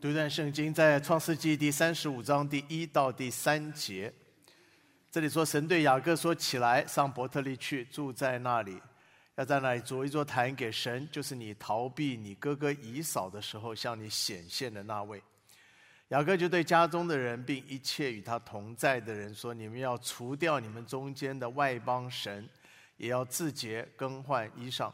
读一段圣经，在创世纪第三十五章第一到第三节，这里说神对雅各说：“起来，上伯特利去，住在那里，要在那里筑一座坛给神，就是你逃避你哥哥以扫的时候向你显现的那位。”雅各就对家中的人，并一切与他同在的人说：“你们要除掉你们中间的外邦神，也要自洁，更换衣裳。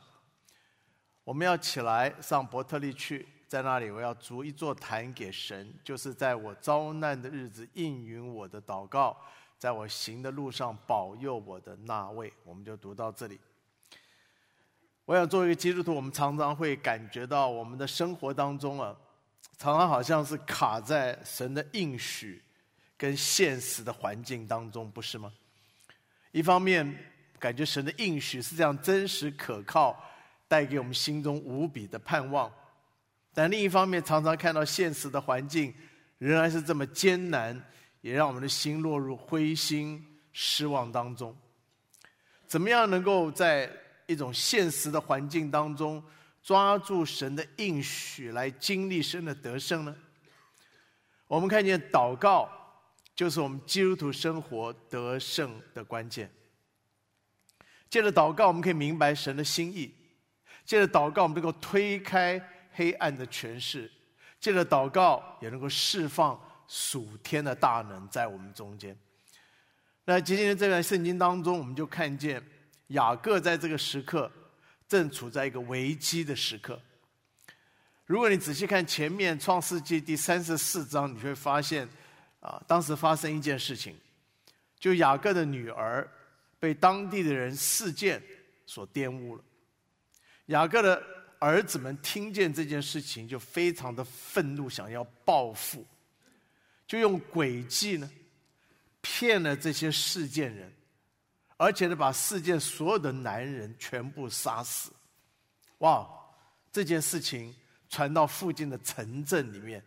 我们要起来，上伯特利去。”在那里，我要筑一座坛给神，就是在我遭难的日子应允我的祷告，在我行的路上保佑我的那位。我们就读到这里。我想作为一个基督徒，我们常常会感觉到我们的生活当中啊，常常好像是卡在神的应许跟现实的环境当中，不是吗？一方面感觉神的应许是这样真实可靠，带给我们心中无比的盼望。但另一方面，常常看到现实的环境仍然是这么艰难，也让我们的心落入灰心失望当中。怎么样能够在一种现实的环境当中抓住神的应许，来经历神的得胜呢？我们看见祷告就是我们基督徒生活得胜的关键。借着祷告，我们可以明白神的心意；借着祷告，我们能够推开。黑暗的权势，借着祷告也能够释放属天的大能在我们中间。那今天这段圣经当中，我们就看见雅各在这个时刻正处在一个危机的时刻。如果你仔细看前面创世纪第三十四章，你会发现啊，当时发生一件事情，就雅各的女儿被当地的人事件所玷污了。雅各的。儿子们听见这件事情，就非常的愤怒，想要报复，就用诡计呢，骗了这些事件人，而且呢，把事件所有的男人全部杀死。哇！这件事情传到附近的城镇里面，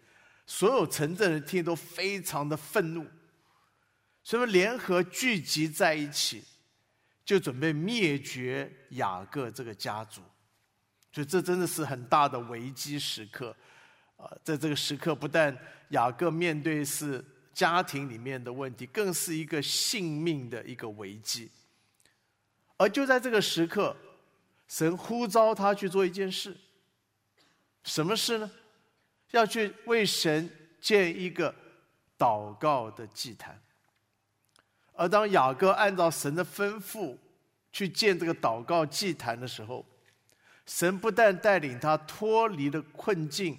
所有城镇人听都非常的愤怒，所以联合聚集在一起，就准备灭绝雅各这个家族。这真的是很大的危机时刻，啊，在这个时刻，不但雅各面对是家庭里面的问题，更是一个性命的一个危机。而就在这个时刻，神呼召他去做一件事，什么事呢？要去为神建一个祷告的祭坛。而当雅各按照神的吩咐去建这个祷告祭坛的时候，神不但带领他脱离了困境，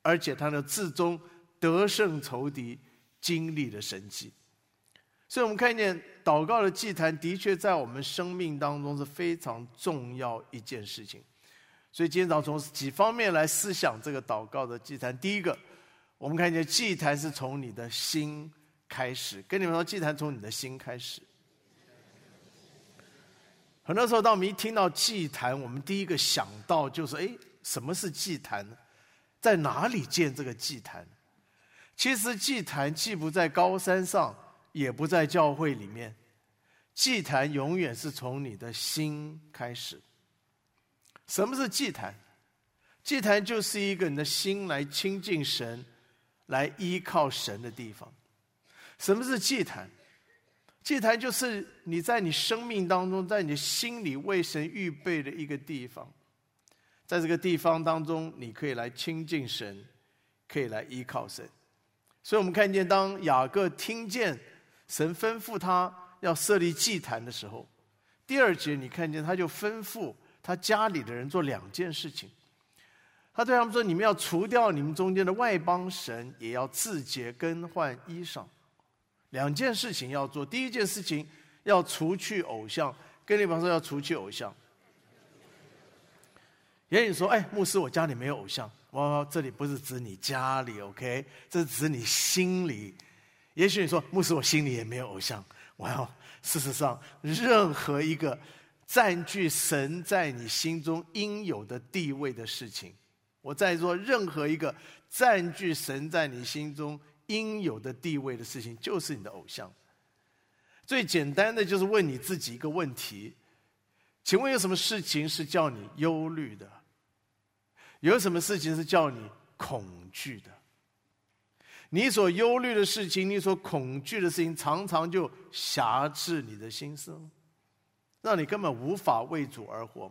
而且他的至终得胜仇敌，经历了神迹。所以我们看见祷告的祭坛的确在我们生命当中是非常重要一件事情。所以今天早从几方面来思想这个祷告的祭坛。第一个，我们看见祭坛是从你的心开始。跟你们说，祭坛从你的心开始。很多时候，当我们一听到祭坛，我们第一个想到就是：哎，什么是祭坛呢？在哪里建这个祭坛？其实，祭坛既不在高山上，也不在教会里面。祭坛永远是从你的心开始。什么是祭坛？祭坛就是一个你的心来亲近神、来依靠神的地方。什么是祭坛？祭坛就是你在你生命当中，在你心里为神预备的一个地方，在这个地方当中，你可以来亲近神，可以来依靠神。所以我们看见，当雅各听见神吩咐他要设立祭坛的时候，第二节你看见他就吩咐他家里的人做两件事情。他对他们说：“你们要除掉你们中间的外邦神，也要自洁更换衣裳。”两件事情要做，第一件事情要除去偶像，跟你们说要除去偶像。也许说，哎，牧师，我家里没有偶像。我这里不是指你家里，OK？这是指你心里。也许你说，牧师，我心里也没有偶像。我要，事实上，任何一个占据神在你心中应有的地位的事情，我在做任何一个占据神在你心中。应有的地位的事情，就是你的偶像。最简单的就是问你自己一个问题：请问有什么事情是叫你忧虑的？有什么事情是叫你恐惧的？你所忧虑的事情，你所恐惧的事情，常常就辖制你的心思，让你根本无法为主而活。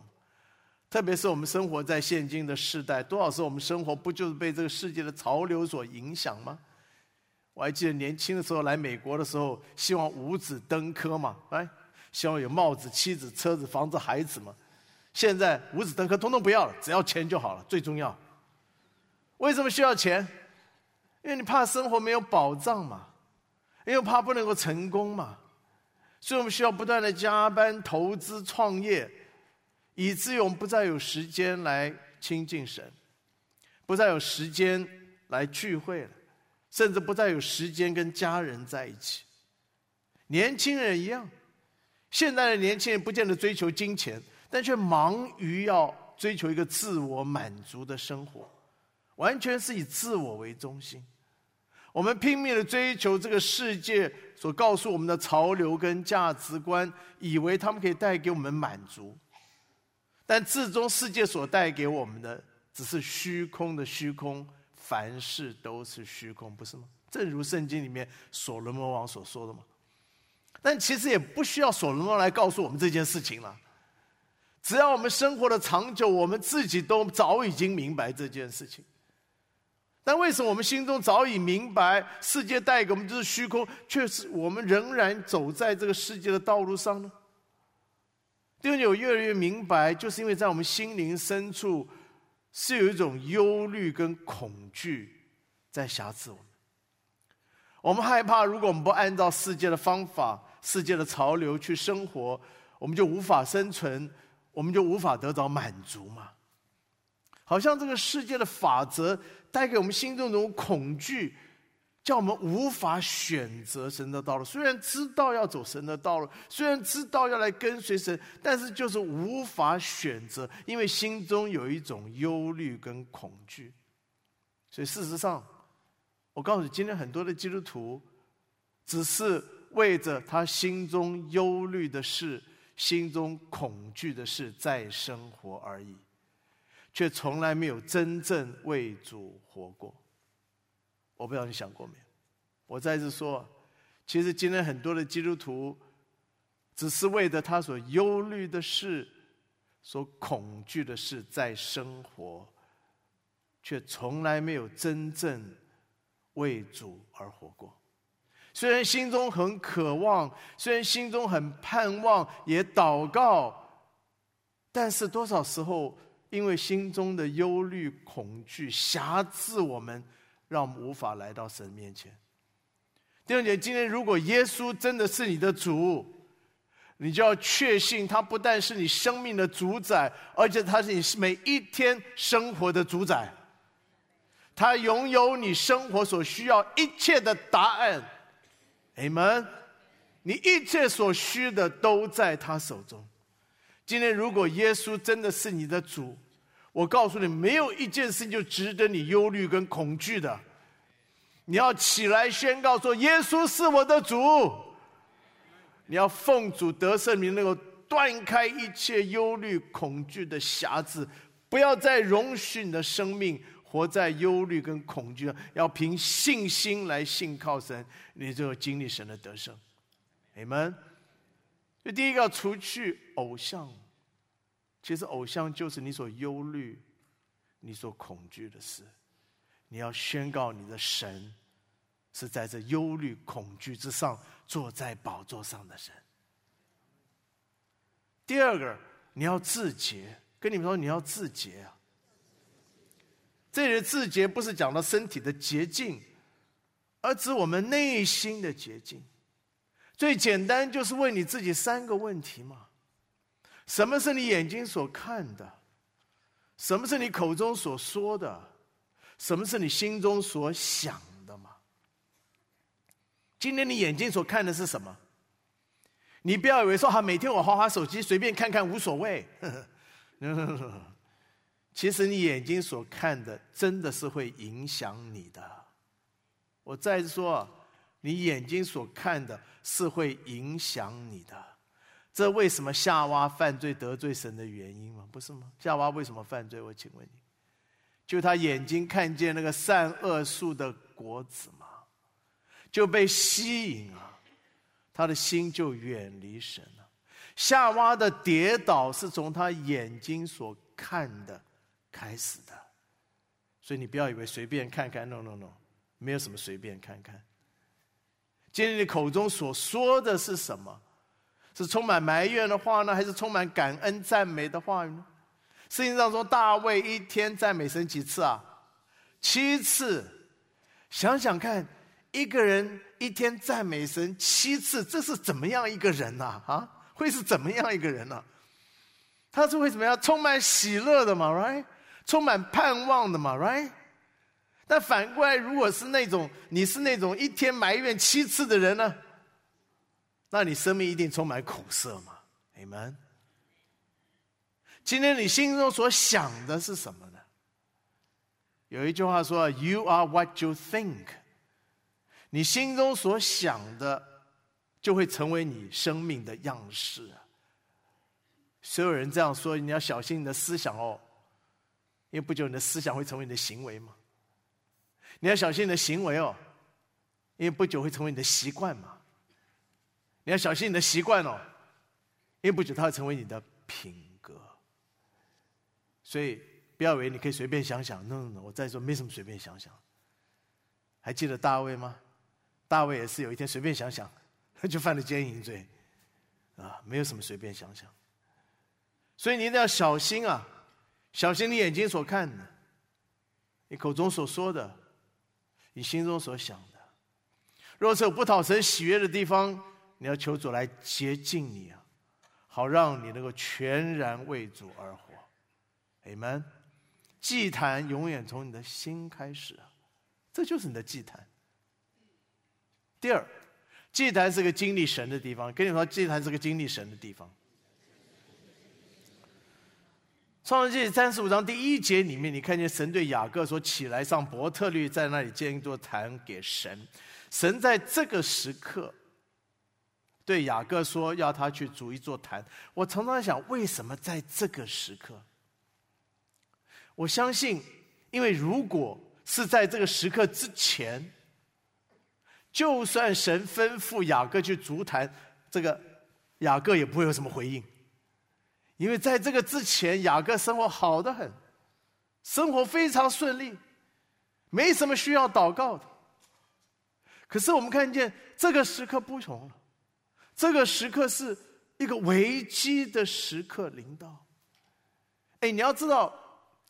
特别是我们生活在现今的时代，多少次我们生活不就是被这个世界的潮流所影响吗？我还记得年轻的时候来美国的时候，希望五子登科嘛，哎，希望有帽子、妻子、车子、房子、孩子嘛。现在五子登科通通不要了，只要钱就好了，最重要。为什么需要钱？因为你怕生活没有保障嘛，因为怕不能够成功嘛，所以我们需要不断的加班、投资、创业，以至于我们不再有时间来亲近神，不再有时间来聚会了，甚至不再有时间跟家人在一起。年轻人一样，现在的年轻人不见得追求金钱，但却忙于要追求一个自我满足的生活，完全是以自我为中心。我们拼命的追求这个世界所告诉我们的潮流跟价值观，以为他们可以带给我们满足，但至终世界所带给我们的只是虚空的虚空，凡事都是虚空，不是吗？正如圣经里面所罗门王所说的嘛。但其实也不需要所罗门来告诉我们这件事情了，只要我们生活的长久，我们自己都早已经明白这件事情。但为什么我们心中早已明白世界带给我们就是虚空，却是我们仍然走在这个世界的道路上呢？弟兄有越来越明白，就是因为在我们心灵深处是有一种忧虑跟恐惧在辖制我们。我们害怕，如果我们不按照世界的方法、世界的潮流去生活，我们就无法生存，我们就无法得到满足嘛。好像这个世界的法则。带给我们心中那种恐惧，叫我们无法选择神的道路。虽然知道要走神的道路，虽然知道要来跟随神，但是就是无法选择，因为心中有一种忧虑跟恐惧。所以事实上，我告诉你，今天很多的基督徒，只是为着他心中忧虑的事、心中恐惧的事在生活而已。却从来没有真正为主活过。我不知道你想过没有？我再次说，其实今天很多的基督徒，只是为着他所忧虑的事、所恐惧的事在生活，却从来没有真正为主而活过。虽然心中很渴望，虽然心中很盼望，也祷告，但是多少时候？因为心中的忧虑、恐惧辖制我们，让我们无法来到神面前。弟兄姐，今天如果耶稣真的是你的主，你就要确信他不但是你生命的主宰，而且他是你每一天生活的主宰。他拥有你生活所需要一切的答案。Amen。你一切所需的都在他手中。今天，如果耶稣真的是你的主，我告诉你，没有一件事情就值得你忧虑跟恐惧的。你要起来宣告说：“耶稣是我的主。”你要奉主得胜，你能够断开一切忧虑、恐惧的匣子，不要再容许你的生命活在忧虑跟恐惧要凭信心来信靠神，你就有经历神的得胜。你们，就第一个，除去偶像。其实，偶像就是你所忧虑、你所恐惧的事。你要宣告你的神是在这忧虑、恐惧之上坐在宝座上的神。第二个，你要自洁。跟你们说，你要自洁啊！这里的自洁不是讲到身体的洁净，而指我们内心的洁净。最简单就是问你自己三个问题嘛。什么是你眼睛所看的？什么是你口中所说的？什么是你心中所想的吗？今天你眼睛所看的是什么？你不要以为说哈，每天我划划手机，随便看看无所谓。其实你眼睛所看的，真的是会影响你的。我再说，你眼睛所看的是会影响你的。这为什么夏娃犯罪得罪神的原因吗？不是吗？夏娃为什么犯罪？我请问你，就他眼睛看见那个善恶树的果子吗？就被吸引啊，他的心就远离神了。夏娃的跌倒是从他眼睛所看的开始的，所以你不要以为随便看看，no no no，没有什么随便看看。今天你口中所说的是什么？是充满埋怨的话呢，还是充满感恩赞美的话语呢？圣经上说，大卫一天赞美神几次啊？七次。想想看，一个人一天赞美神七次，这是怎么样一个人呐？啊，会是怎么样一个人呢？他是会怎么样？充满喜乐的嘛，right？充满盼望的嘛，right？但反过来，如果是那种你是那种一天埋怨七次的人呢？那你生命一定充满苦涩嘛你们。今天你心中所想的是什么呢？有一句话说：“You are what you think。”你心中所想的，就会成为你生命的样式。所有人这样说，你要小心你的思想哦，因为不久你的思想会成为你的行为嘛。你要小心你的行为哦，因为不久会成为你的习惯嘛。你要小心你的习惯哦，因为不久它会成为你的品格。所以不要以为你可以随便想想，no no，No，我再说没什么随便想想。还记得大卫吗？大卫也是有一天随便想想，就犯了奸淫罪，啊，没有什么随便想想。所以你一定要小心啊，小心你眼睛所看的，你口中所说的，你心中所想的。若是有不讨神喜悦的地方，你要求主来洁净你啊，好让你能够全然为主而活。Amen。祭坛永远从你的心开始，这就是你的祭坛。第二，祭坛是个经历神的地方。跟你说，祭坛是个经历神的地方。创世纪三十五章第一节里面，你看见神对雅各说：“起来上伯特律，在那里建一座坛给神。”神在这个时刻。对雅各说：“要他去组一座坛。”我常常想，为什么在这个时刻？我相信，因为如果是在这个时刻之前，就算神吩咐雅各去足坛，这个雅各也不会有什么回应，因为在这个之前，雅各生活好的很，生活非常顺利，没什么需要祷告的。可是我们看见这个时刻不同了。这个时刻是一个危机的时刻，临到。哎，你要知道，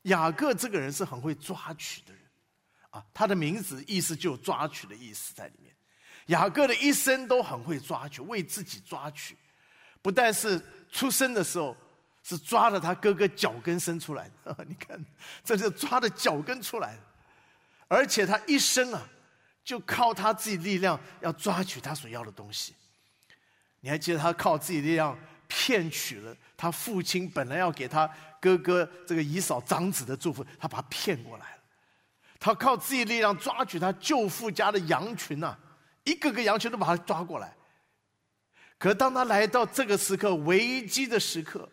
雅各这个人是很会抓取的人，啊，他的名字意思就有抓取的意思在里面。雅各的一生都很会抓取，为自己抓取，不但是出生的时候是抓着他哥哥脚跟生出来的，你看，这是抓的脚跟出来的，而且他一生啊，就靠他自己力量要抓取他所要的东西。你还记得他靠自己力量骗取了他父亲本来要给他哥哥这个姨嫂长子的祝福，他把他骗过来了。他靠自己力量抓取他舅父家的羊群呐，一个个羊群都把他抓过来。可当他来到这个时刻危机的时刻，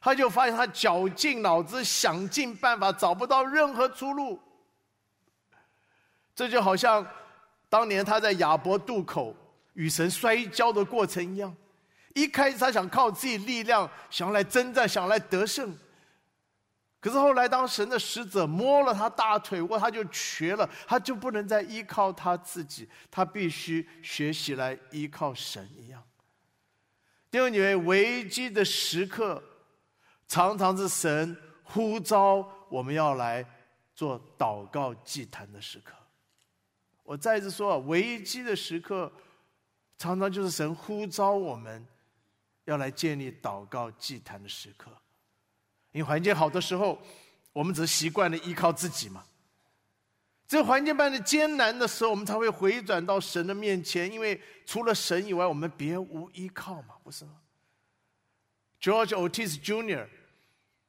他就发现他绞尽脑汁想尽办法找不到任何出路。这就好像当年他在亚伯渡口。与神摔跤的过程一样，一开始他想靠自己力量，想要来征战，想要来得胜。可是后来，当神的使者摸了他大腿，哇，他就瘸了，他就不能再依靠他自己，他必须学习来依靠神一样。弟兄姐妹，危机的时刻，常常是神呼召我们要来做祷告祭坛的时刻。我再一次说，危机的时刻。常常就是神呼召我们，要来建立祷告祭坛的时刻。因为环境好的时候，我们只是习惯了依靠自己嘛。这环境般的艰难的时候，我们才会回转到神的面前。因为除了神以外，我们别无依靠嘛，不是吗？George Otis Jr.，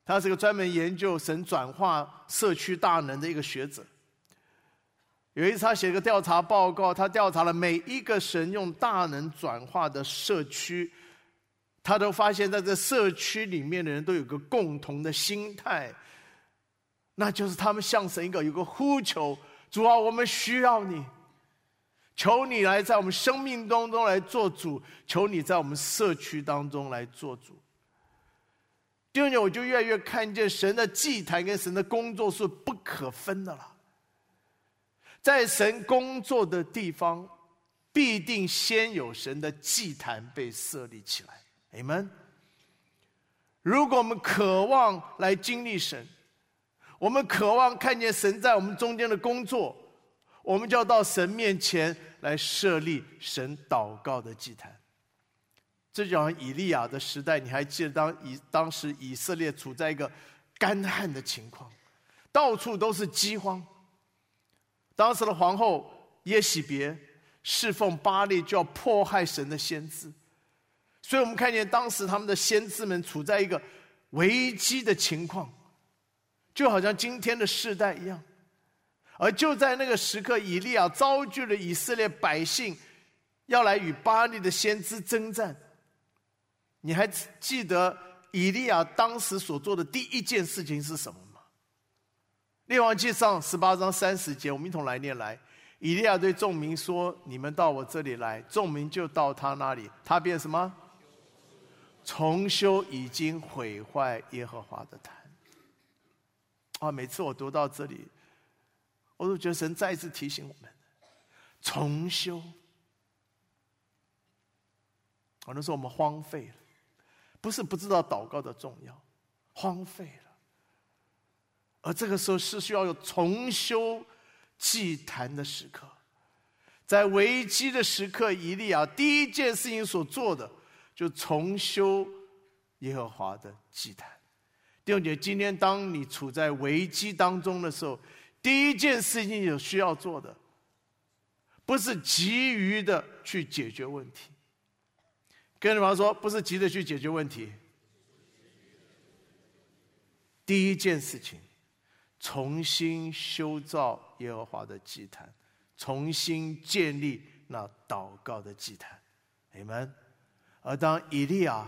他是个专门研究神转化社区大能的一个学者。有一次，他写个调查报告，他调查了每一个神用大能转化的社区，他都发现，在这社区里面的人都有个共同的心态，那就是他们向神一个有个呼求：主啊，我们需要你。求你来在我们生命当中来做主，求你在我们社区当中来做主。第二年，我就越来越看见神的祭坛跟神的工作是不可分的了。在神工作的地方，必定先有神的祭坛被设立起来。Amen。如果我们渴望来经历神，我们渴望看见神在我们中间的工作。我们就要到神面前来设立神祷告的祭坛。这就好像以利亚的时代，你还记得当以当时以色列处在一个干旱的情况，到处都是饥荒。当时的皇后耶喜别侍奉巴利，就要迫害神的先知。所以我们看见当时他们的先知们处在一个危机的情况，就好像今天的世代一样。而就在那个时刻，以利亚遭拒了以色列百姓，要来与巴利的先知征战。你还记得以利亚当时所做的第一件事情是什么？列王记上十八章三十节，我们一同来念来。以利亚对众民说：“你们到我这里来。”众民就到他那里，他便什么？重修已经毁坏耶和华的坛。啊，每次我读到这里。我都觉得神再一次提醒我们，重修。可能是我们荒废了，不是不知道祷告的重要，荒废了。而这个时候是需要有重修祭坛的时刻，在危机的时刻，以利亚第一件事情所做的，就重修耶和华的祭坛。弟兄姐，今天当你处在危机当中的时候，第一件事情有需要做的，不是急于的去解决问题。跟你们说，不是急着去解决问题。第一件事情，重新修造耶和华的祭坛，重新建立那祷告的祭坛。你们，而当以利亚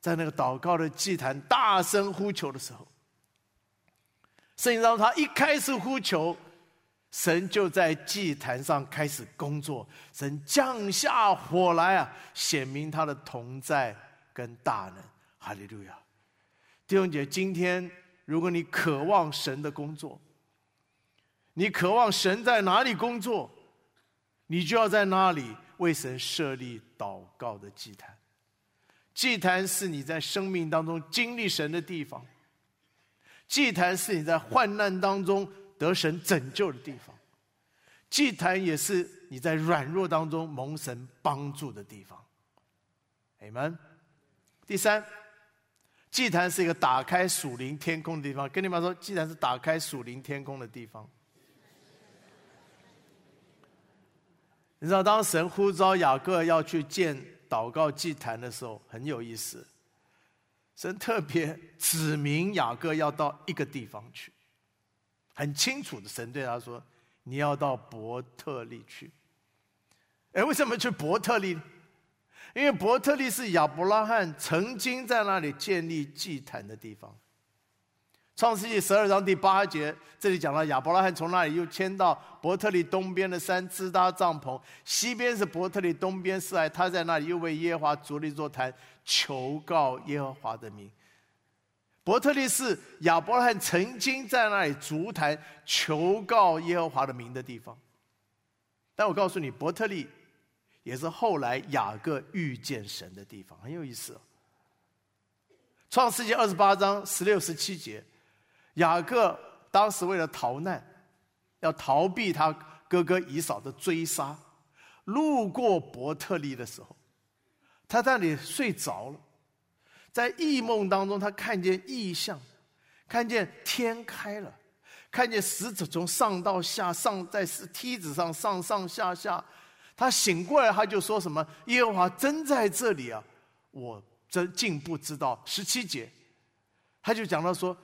在那个祷告的祭坛大声呼求的时候。圣经当中，他一开始呼求，神就在祭坛上开始工作，神降下火来啊，显明他的同在跟大能。哈利路亚！弟兄姐，今天如果你渴望神的工作，你渴望神在哪里工作，你就要在那里为神设立祷告的祭坛。祭坛是你在生命当中经历神的地方。祭坛是你在患难当中得神拯救的地方，祭坛也是你在软弱当中蒙神帮助的地方。你们，第三，祭坛是一个打开属灵天空的地方。跟你们说，祭坛是打开属灵天空的地方。你知道，当神呼召雅各要去建祷告祭坛的时候，很有意思。神特别指明雅各要到一个地方去，很清楚的，神对他说：“你要到伯特利去。”哎，为什么去伯特利？因为伯特利是亚伯拉罕曾经在那里建立祭坛的地方。创世纪十二章第八节，这里讲到亚伯拉罕从那里又迁到伯特利东边的山支搭帐篷，西边是伯特利，东边是爱，他在那里又为耶和华筑了一座坛，求告耶和华的名。伯特利是亚伯拉罕曾经在那里筑坛求告耶和华的名的地方。但我告诉你，伯特利也是后来雅各遇见神的地方，很有意思。创世纪二十八章十六、十七节。雅各当时为了逃难，要逃避他哥哥以扫的追杀，路过伯特利的时候，他在那里睡着了，在异梦当中，他看见异象，看见天开了，看见使者从上到下上在梯子上上上下下，他醒过来，他就说什么：“耶和华真在这里啊！”我真竟不知道。十七节，他就讲到说。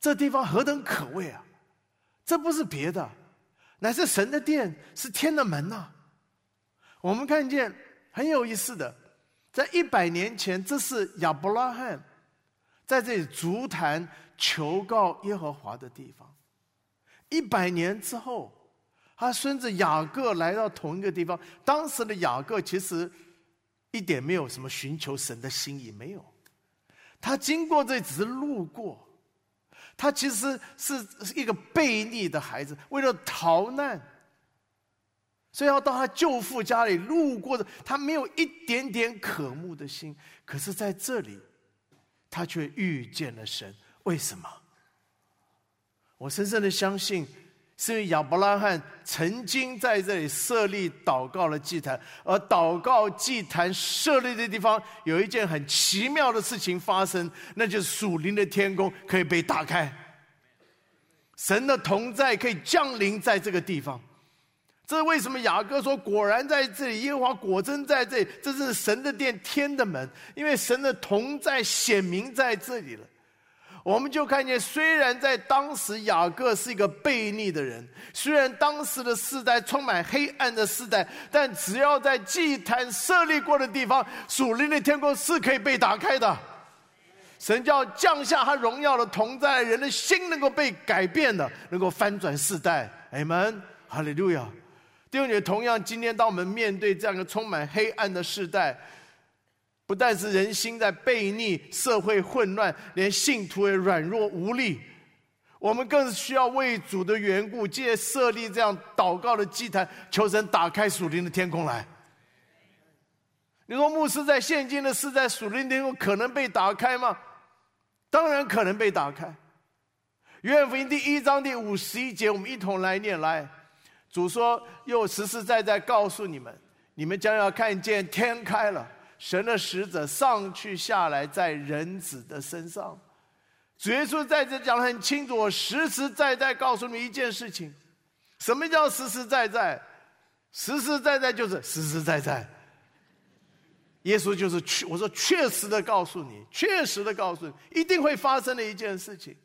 这地方何等可畏啊！这不是别的，乃是神的殿，是天的门呐。我们看见很有意思的，在一百年前，这是亚伯拉罕在这里足坛求告耶和华的地方。一百年之后，他孙子雅各来到同一个地方。当时的雅各其实一点没有什么寻求神的心意，没有。他经过这只是路过，他其实是一个悖逆的孩子，为了逃难，所以要到他舅父家里路过的，他没有一点点渴慕的心。可是在这里，他却遇见了神。为什么？我深深的相信。是因为亚伯拉罕曾经在这里设立祷告的祭坛，而祷告祭坛设立的地方有一件很奇妙的事情发生，那就是属灵的天空可以被打开，神的同在可以降临在这个地方。这是为什么雅各说：“果然在这里，耶和华果真在这里，这是神的殿，天的门，因为神的同在显明在这里了。”我们就看见，虽然在当时雅各是一个悖逆的人，虽然当时的世代充满黑暗的世代，但只要在祭坛设立过的地方，属灵的天空是可以被打开的。神叫降下他荣耀的同在，人的心能够被改变的，能够翻转世代。阿门，哈利路亚。弟兄姐妹，同样，今天当我们面对这样一个充满黑暗的世代，不但是人心在背逆，社会混乱，连信徒也软弱无力。我们更需要为主的缘故，借设立这样祷告的祭坛，求神打开属灵的天空来。你说牧师在现今的世在，属灵天空可能被打开吗？当然可能被打开。约翰福音第一章第五十一节，我们一同来念来。主说：“又实实在在告诉你们，你们将要看见天开了。”神的使者上去下来，在人子的身上。主耶稣在这讲的很清楚，我实实在在告诉你一件事情：什么叫实实在在？实实在在就是实实在在。耶稣就是确，我说确实的告诉你，确实的告诉你，一定会发生的一件事情，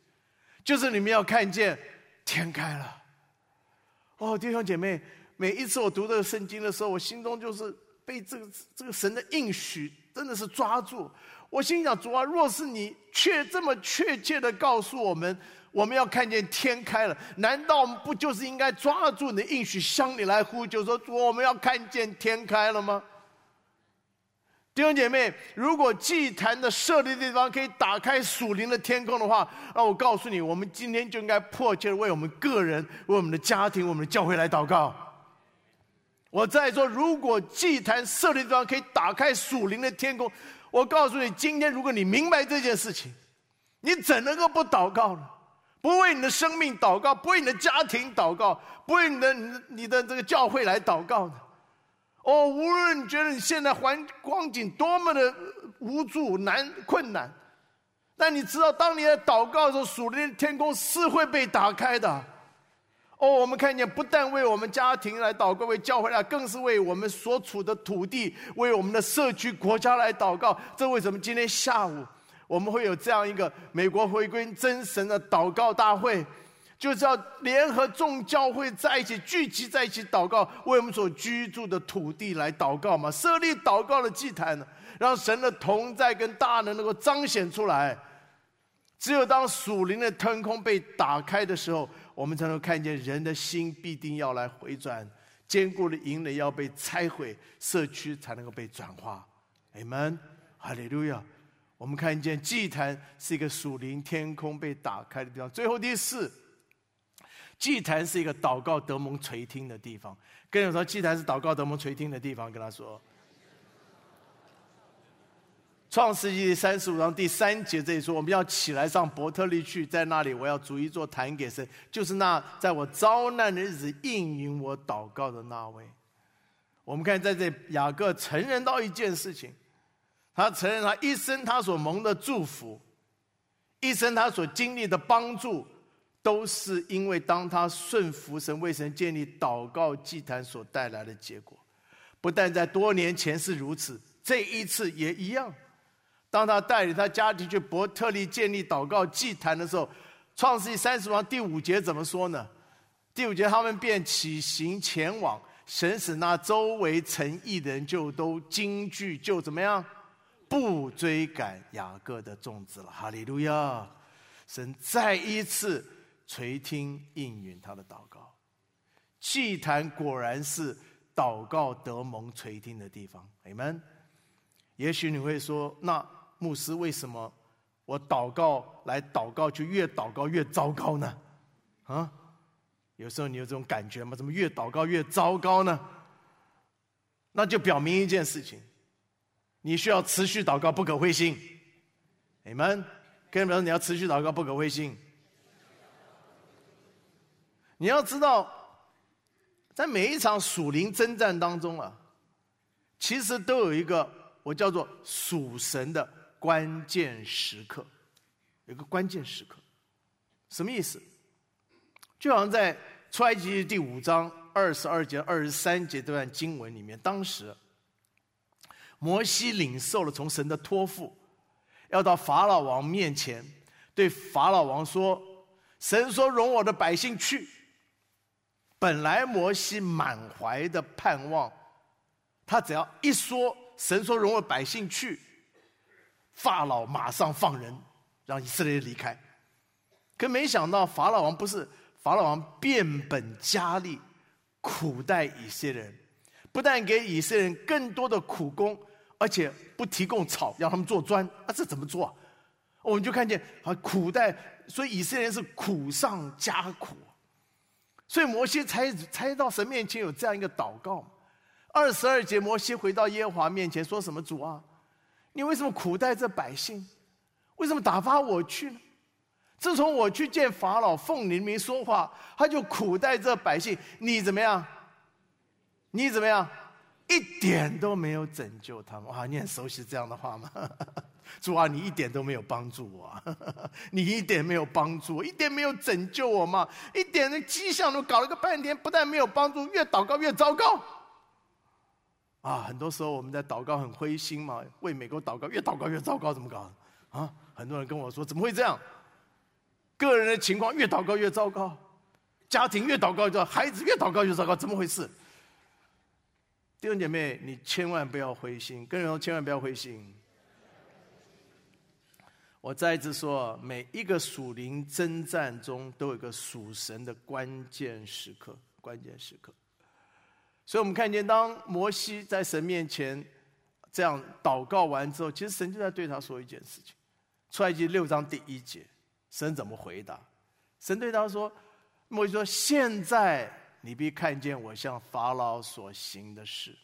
就是你们要看见天开了。哦，弟兄姐妹，每一次我读这个圣经的时候，我心中就是。被这个这个神的应许真的是抓住，我心想：主啊，若是你确这么确切的告诉我们，我们要看见天开了，难道我们不就是应该抓住你的应许，向你来呼救，说，我们要看见天开了吗？弟兄姐妹，如果祭坛的设立地方可以打开属灵的天空的话，那我告诉你，我们今天就应该迫切的为我们个人、为我们的家庭、为我们的教会来祷告。我在说，如果祭坛设立地方可以打开属灵的天空，我告诉你，今天如果你明白这件事情，你怎能够不祷告呢？不为你的生命祷告，不为你的家庭祷告，不为你的你你的这个教会来祷告呢？哦，无论你觉得你现在环光景多么的无助难困难，但你知道，当你在祷告的时候，属灵的天空是会被打开的。哦，我们看见不但为我们家庭来祷告，为教会来，更是为我们所处的土地、为我们的社区、国家来祷告。这为什么今天下午我们会有这样一个美国回归真神的祷告大会？就是要联合众教会在一起聚集在一起祷告，为我们所居住的土地来祷告嘛？设立祷告的祭坛，让神的同在跟大能能够彰显出来。只有当属灵的天空被打开的时候。我们才能看见人的心必定要来回转，坚固的营垒要被拆毁，社区才能够被转化。阿门，哈利路亚。我们看见祭坛是一个属灵天空被打开的地方。最后第四，祭坛是一个祷告德蒙垂听的地方。跟人说，祭坛是祷告德蒙垂听的地方。跟他说。创世纪三十五章第三节这里说：“我们要起来上伯特利去，在那里我要逐一座坛给神，就是那在我遭难的日子应允我祷告的那位。”我们看在这雅各承认到一件事情，他承认他一生他所蒙的祝福，一生他所经历的帮助，都是因为当他顺服神为神建立祷告祭坛所带来的结果。不但在多年前是如此，这一次也一样。当他带领他家庭去伯特利建立祷告祭坛的时候，《创世纪三十章第五节怎么说呢？第五节他们便起行前往，神使那周围城邑的人就都惊惧，就怎么样？不追赶雅各的种子了。哈利路亚！神再一次垂听应允他的祷告。祭坛果然是祷告得蒙垂听的地方。你们，也许你会说，那牧师为什么我祷告来祷告就越祷告越糟糕呢？啊，有时候你有这种感觉吗？怎么越祷告越糟糕呢？那就表明一件事情，你需要持续祷告，不可灰心。你们，跟你们说，你要持续祷告，不可灰心。你要知道，在每一场属灵征战当中啊，其实都有一个我叫做属神的关键时刻，有个关键时刻，什么意思？就好像在出埃及第五章二十二节、二十三节这段经文里面，当时摩西领受了从神的托付，要到法老王面前，对法老王说：“神说容我的百姓去。”本来摩西满怀的盼望，他只要一说神说容我百姓去，法老马上放人，让以色列离开。可没想到法老王不是法老王变本加厉苦待以色列人，不但给以色列人更多的苦工，而且不提供草让他们做砖啊，这怎么做？我们就看见啊苦待，所以以色列人是苦上加苦。所以摩西才才到神面前有这样一个祷告。二十二节，摩西回到耶和华面前说什么？主啊，你为什么苦待这百姓？为什么打发我去呢？自从我去见法老，奉你名说话，他就苦待这百姓。你怎么样？你怎么样？一点都没有拯救他们。哇，你很熟悉这样的话吗？主啊，你一点都没有帮助我，你一点没有帮助我，一点没有拯救我嘛？一点的迹象都搞了个半天，不但没有帮助，越祷告越糟糕。啊，很多时候我们在祷告很灰心嘛，为美国祷告，越祷告越糟糕，怎么搞？啊，很多人跟我说，怎么会这样？个人的情况越祷告越糟糕，家庭越祷告越糟，孩子越祷告越糟糕，怎么回事？弟兄姐妹，你千万不要灰心，跟人说千万不要灰心。我再一次说，每一个属灵征战中都有一个属神的关键时刻，关键时刻。所以我们看见，当摩西在神面前这样祷告完之后，其实神就在对他说一件事情：出埃及六章第一节，神怎么回答？神对他说：“摩西说，现在你必看见我向法老所行的事。”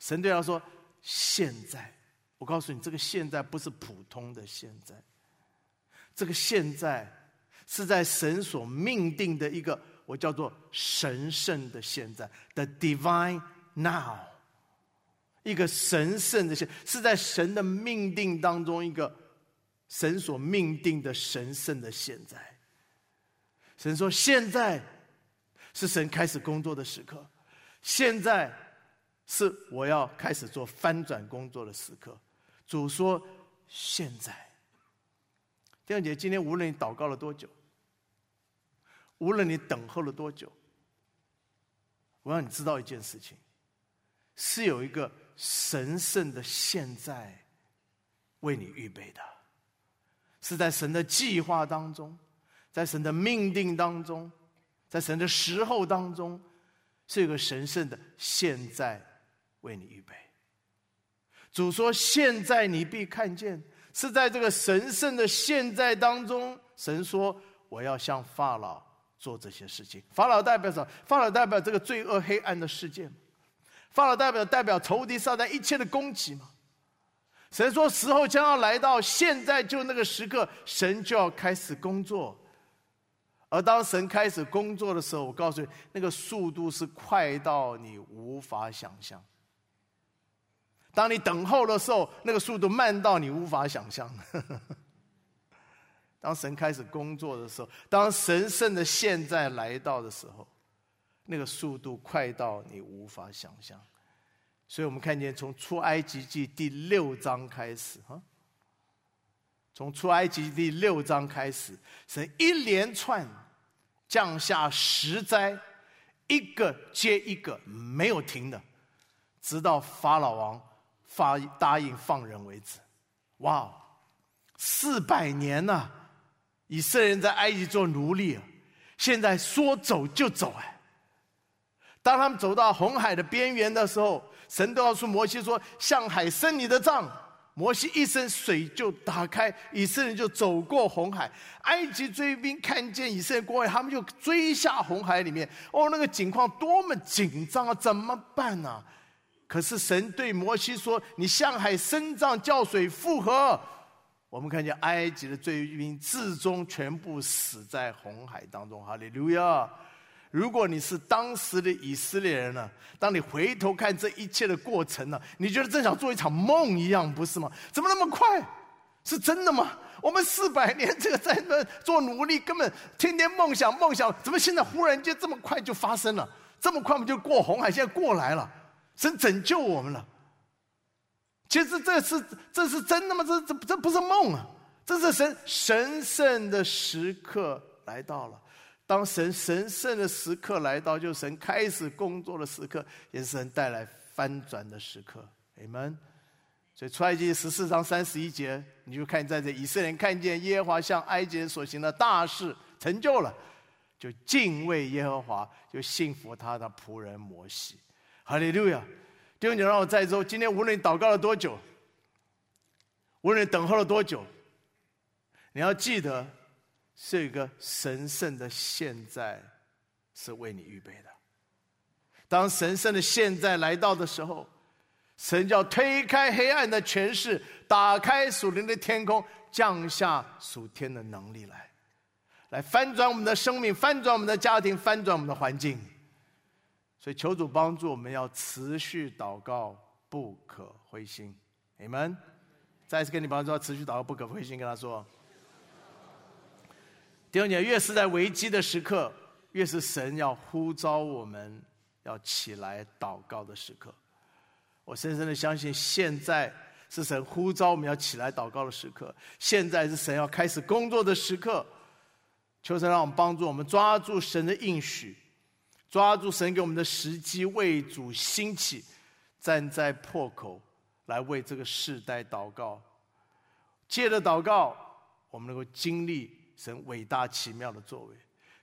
神对他说：“现在。”我告诉你，这个现在不是普通的现在，这个现在是在神所命定的一个我叫做神圣的现在，the divine now，一个神圣的现，是在神的命定当中一个神所命定的神圣的现在。神说：“现在是神开始工作的时刻，现在是我要开始做翻转工作的时刻。”主说：“现在，弟兄姐，今天无论你祷告了多久，无论你等候了多久，我让你知道一件事情：是有一个神圣的现在为你预备的，是在神的计划当中，在神的命定当中，在神的时候当中，是一个神圣的现在为你预备。”主说：“现在你必看见，是在这个神圣的现在当中。神说：我要向法老做这些事情。法老代表什么？法老代表这个罪恶黑暗的世界法老代表代表仇敌撒旦一切的攻击嘛？神说：时候将要来到，现在就那个时刻，神就要开始工作。而当神开始工作的时候，我告诉你，那个速度是快到你无法想象。”当你等候的时候，那个速度慢到你无法想象。当神开始工作的时候，当神圣的现在来到的时候，那个速度快到你无法想象。所以我们看见，从出埃及记第六章开始，哈，从出埃及第六章开始，神一连串降下十灾，一个接一个，没有停的，直到法老王。发答应放人为止，哇，四百年呐！以色列人在埃及做奴隶，现在说走就走哎，当他们走到红海的边缘的时候，神都要说摩西说：“向海伸你的杖。”摩西一伸，水就打开，以色列人就走过红海。埃及追兵看见以色列过来，他们就追下红海里面。哦，那个情况多么紧张啊！怎么办呢？可是神对摩西说：“你向海伸杖，叫水复合。”我们看见埃及的追兵至终全部死在红海当中。哈利路亚！如果你是当时的以色列人呢？当你回头看这一切的过程呢，你觉得正像做一场梦一样，不是吗？怎么那么快？是真的吗？我们四百年这个在那做奴隶，根本天天梦想梦想，怎么现在忽然间这么快就发生了？这么快我们就过红海，现在过来了，神拯救我们了。其实这是这是真的吗？这这这不是梦啊！这是神神圣的时刻来到了。当神神圣的时刻来到，就神开始工作的时刻，也是神带来翻转的时刻。你们，所以出埃及十四章三十一节，你就看在这以色列人看见耶和华向埃及人所行的大事成就了，就敬畏耶和华，就信服他的仆人摩西。哈利路亚！弟兄姐，让我在座，今天无论你祷告了多久，无论你等候了多久，你要记得。是一个神圣的现在，是为你预备的。当神圣的现在来到的时候，神要推开黑暗的权势，打开属灵的天空，降下属天的能力来，来翻转我们的生命，翻转我们的家庭，翻转我们的环境。所以求主帮助我们，要持续祷告，不可灰心。你们再次跟你帮助，说，持续祷告，不可灰心。跟他说。第二点，越是在危机的时刻，越是神要呼召我们要起来祷告的时刻。我深深的相信，现在是神呼召我们要起来祷告的时刻，现在是神要开始工作的时刻。求神让我们帮助我们抓住神的应许，抓住神给我们的时机，为主兴起，站在破口来为这个世代祷告。借着祷告，我们能够经历。神伟大奇妙的作为，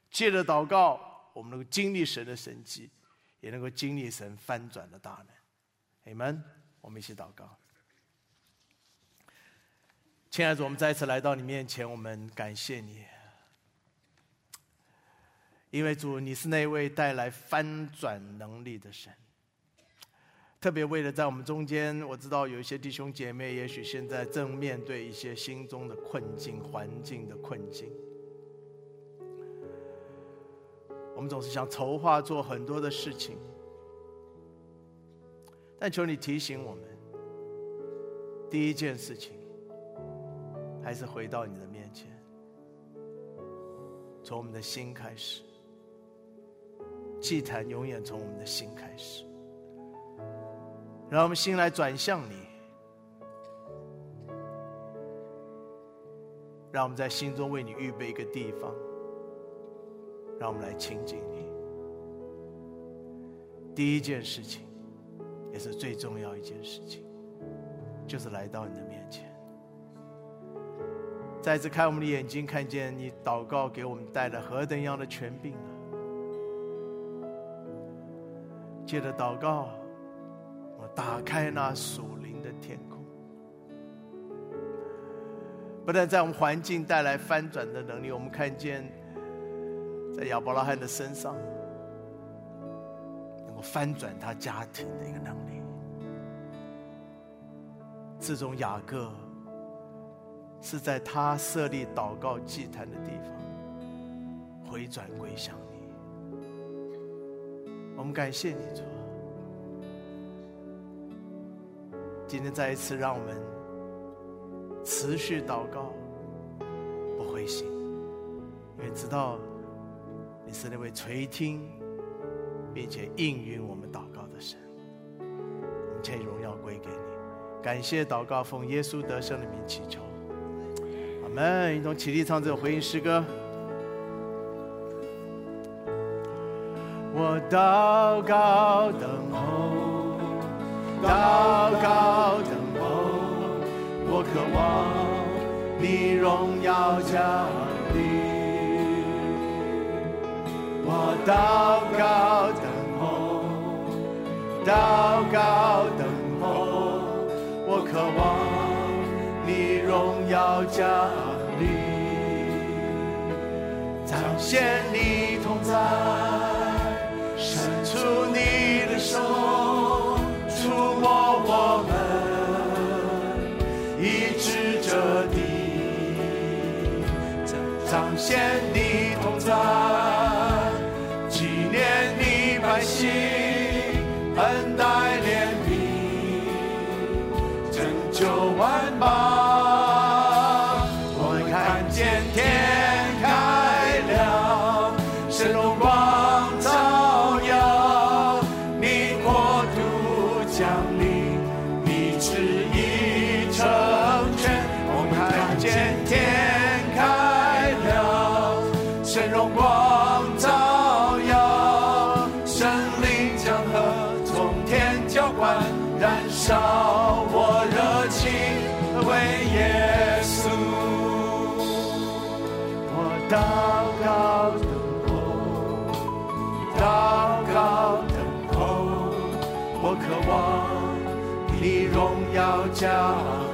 借着祷告，我们能够经历神的神迹，也能够经历神翻转的大能。你们，我们一起祷告。亲爱的，我们再次来到你面前，我们感谢你，因为主你是那位带来翻转能力的神。特别为了在我们中间，我知道有一些弟兄姐妹，也许现在正面对一些心中的困境、环境的困境。我们总是想筹划做很多的事情，但求你提醒我们，第一件事情还是回到你的面前，从我们的心开始，祭坛永远从我们的心开始。让我们心来转向你，让我们在心中为你预备一个地方，让我们来亲近你。第一件事情，也是最重要一件事情，就是来到你的面前，再次开我们的眼睛，看见你祷告给我们带来何等样的权柄啊！借着祷告。我打开那属灵的天空，不但在我们环境带来翻转的能力，我们看见在亚伯拉罕的身上能够翻转他家庭的一个能力。自从雅各是在他设立祷告祭坛的地方回转归向你，我们感谢你主。今天再一次，让我们持续祷告，不灰心，因为知道你是那位垂听并且应允我们祷告的神。我们将荣耀归给你，感谢祷告奉耶稣得胜的名祈求。阿门！一同起立唱这首回应诗歌。我祷告等候。祷告等候，我渴望你荣耀降临。我祷告等候，祷告等候，我渴望你荣耀降临。彰显你同在，手，触摸我们，医治这地。彰显你同在，纪念你百姓，恩待怜悯，拯救万邦。为耶稣，我祷告等候，祷告等候，我渴望你荣耀降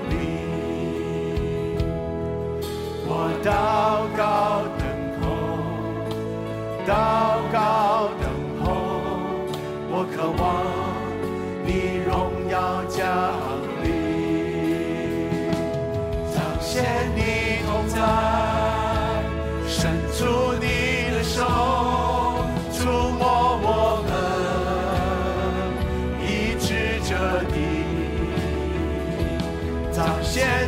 临。我祷告等候，祷告等候，我渴望你荣耀降临。彰显你同在，伸出你的手，触摸我们，医治这地。彰显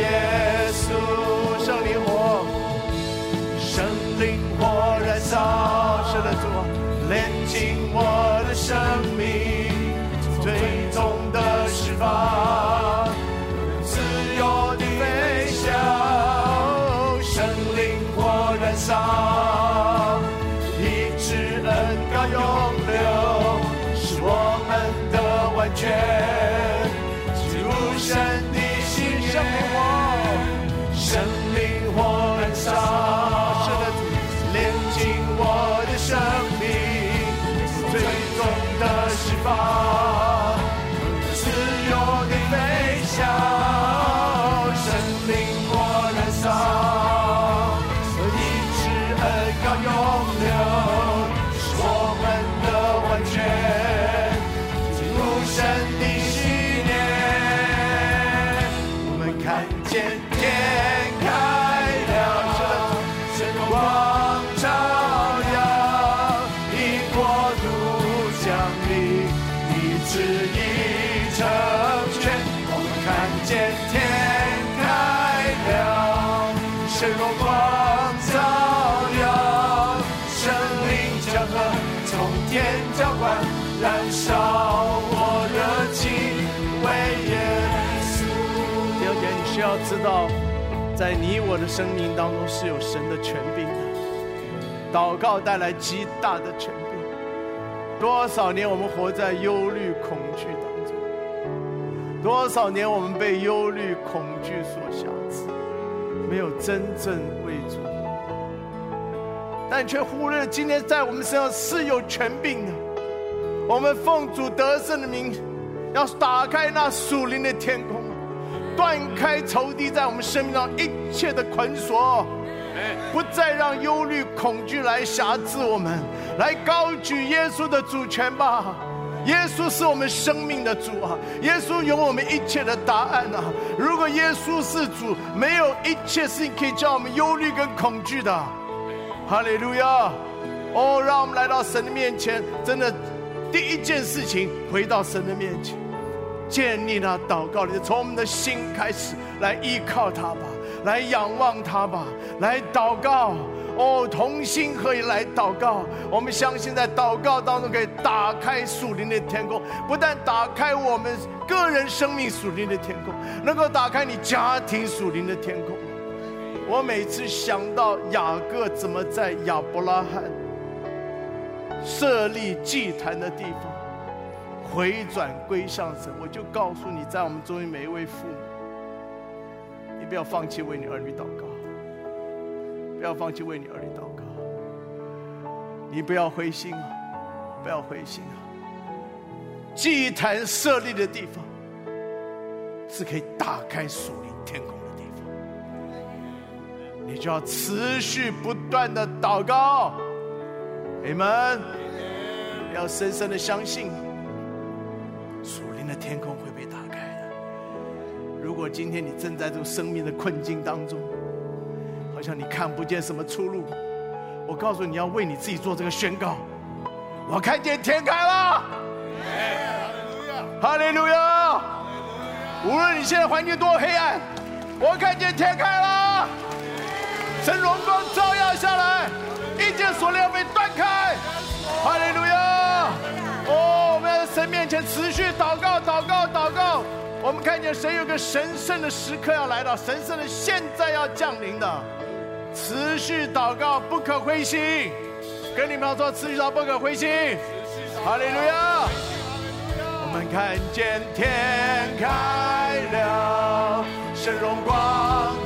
耶稣圣灵火，圣灵火燃烧，是的主，炼净我的生命，最终的释放，要知道，在你我的生命当中是有神的权柄的。祷告带来极大的权柄。多少年我们活在忧虑、恐惧当中？多少年我们被忧虑、恐惧所辖制，没有真正为主，但却忽略了今天在我们身上是有权柄的。我们奉主得胜的名，要打开那属灵的天空，断开仇敌在我们生命上一切的捆锁，不再让忧虑、恐惧来辖制我们，来高举耶稣的主权吧！耶稣是我们生命的主啊！耶稣有我们一切的答案啊！如果耶稣是主，没有一切事情可以叫我们忧虑跟恐惧的。哈利路亚！哦，让我们来到神的面前，真的。第一件事情，回到神的面前，建立那祷告就，从我们的心开始来依靠他吧，来仰望他吧，来祷告。哦，同心合意来祷告。我们相信，在祷告当中可以打开属灵的天空，不但打开我们个人生命属灵的天空，能够打开你家庭属灵的天空。我每次想到雅各怎么在亚伯拉罕设立祭坛的地方回转归向神，我就告诉你，在我们中间每一位父母，你不要放弃为你儿女祷告。不要放弃为你儿女祷告，你不要灰心啊！不要灰心啊！祭坛设立的地方，是可以打开属灵天空的地方，你就要持续不断的祷告，你们要深深的相信，的天空会被打开的。如果今天你正在这个生命的困境当中，好像你看不见什么出路，我告诉你，要为你自己做这个宣告。我看见天开了，哈利路亚！无论你现在环境多黑暗，我看见天开了，神荣光照耀持续祷告，祷告，祷告。我们看见神有个神圣的时刻要来到，神圣的现在要降临的。持续祷告，不可灰心。跟你们要说，持续祷，不可灰心。哈利路亚！我们看见天开了，神荣光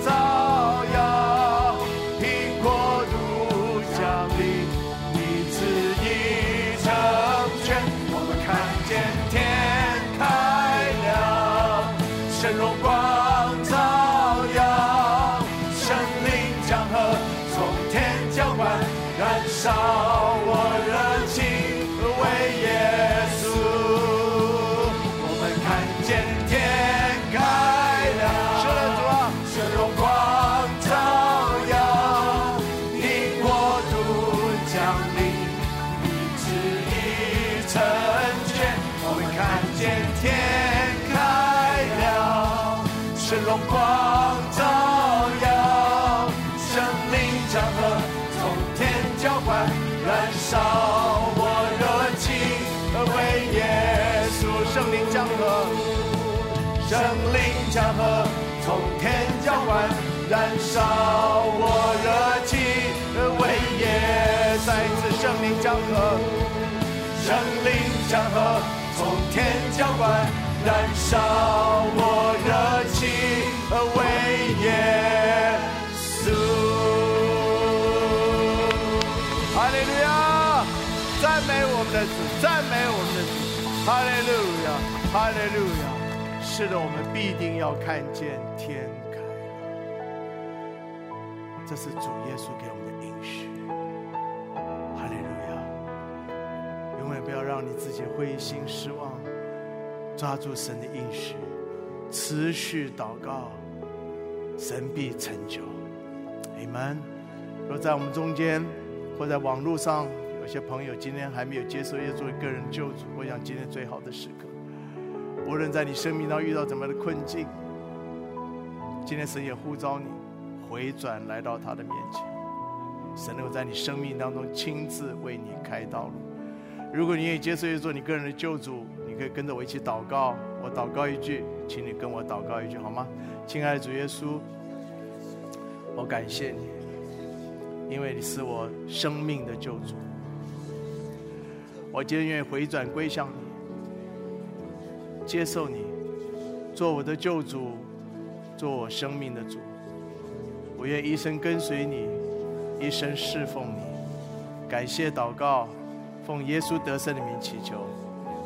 河，圣灵江河从天浇灌，燃烧我热情，为耶稣。哈利路亚！赞美我们的主，赞美我们的主！哈利路亚，哈利路亚！是的，我们必定要看见天开了。这是主耶稣给我们的应许。让你自己灰心失望，抓住神的应许，持续祷告，神必成就。你们若在我们中间。或在网络上，有些朋友今天还没有接受耶稣个人救主。我想今天最好的时刻，无论在你生命当中遇到怎么样的困境，今天神也呼召你回转来到他的面前。神能够在你生命当中亲自为你开道路。如果你愿意接受耶稣你个人的救主，你可以跟着我一起祷告。我祷告一句，请你跟我祷告一句好吗？亲爱的主耶稣，我感谢你。因为你是我生命的救主，我今天愿意回转归向你，接受你，做我的救主，做我生命的主。我愿一生跟随你，一生侍奉你。感谢祷告，奉耶稣得胜的名祈求，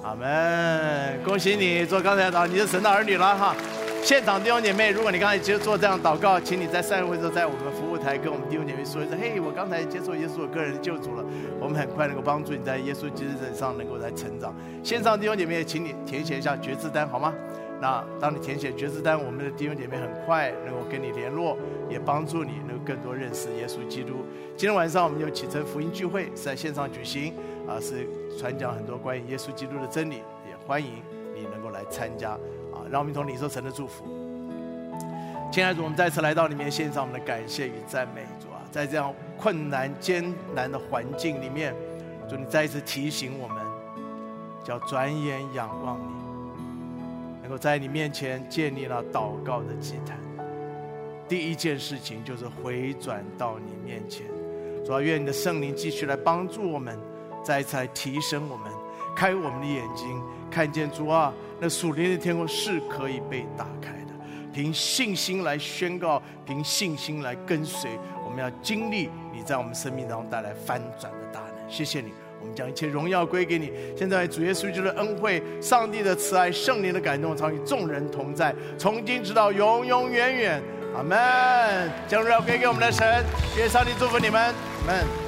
阿门。恭喜你做刚才祷，你是神的儿女了哈。现场弟兄姐妹，如果你刚才接受做这样祷告，请你在散会的时候在我们服务台跟我们弟兄姐妹说一声：“嘿，我刚才接受耶稣个人的救主了。”我们很快能够帮助你在耶稣基督上能够来成长。线上弟兄姐妹，请你填写一下决志单好吗？那当你填写决志单，我们的弟兄姐妹很快能够跟你联络，也帮助你能够更多认识耶稣基督。今天晚上我们有启程福音聚会是在线上举行，啊，是传讲很多关于耶稣基督的真理，也欢迎你能够来。参加啊！让我们同领受神的祝福。亲爱的主，我们再次来到里面献上我们的感谢与赞美，主啊，在这样困难艰难的环境里面，主你再一次提醒我们，叫转眼仰望你，能够在你面前建立了祷告的祭坛。第一件事情就是回转到你面前，主啊，愿你的圣灵继续来帮助我们，再一次来提升我们，开我们的眼睛，看见主啊，那属灵的天空是可以被打开的。凭信心来宣告，凭信心来跟随，我们要经历你在我们生命当中带来翻转的大能。谢谢你，我们将一切荣耀归给你。现在主耶稣基督的恩惠、上帝的慈爱、圣灵的感动，常与众人同在，从今直到永永远远。阿门。将荣耀归给我们的神，谢谢上帝祝福你们，阿门。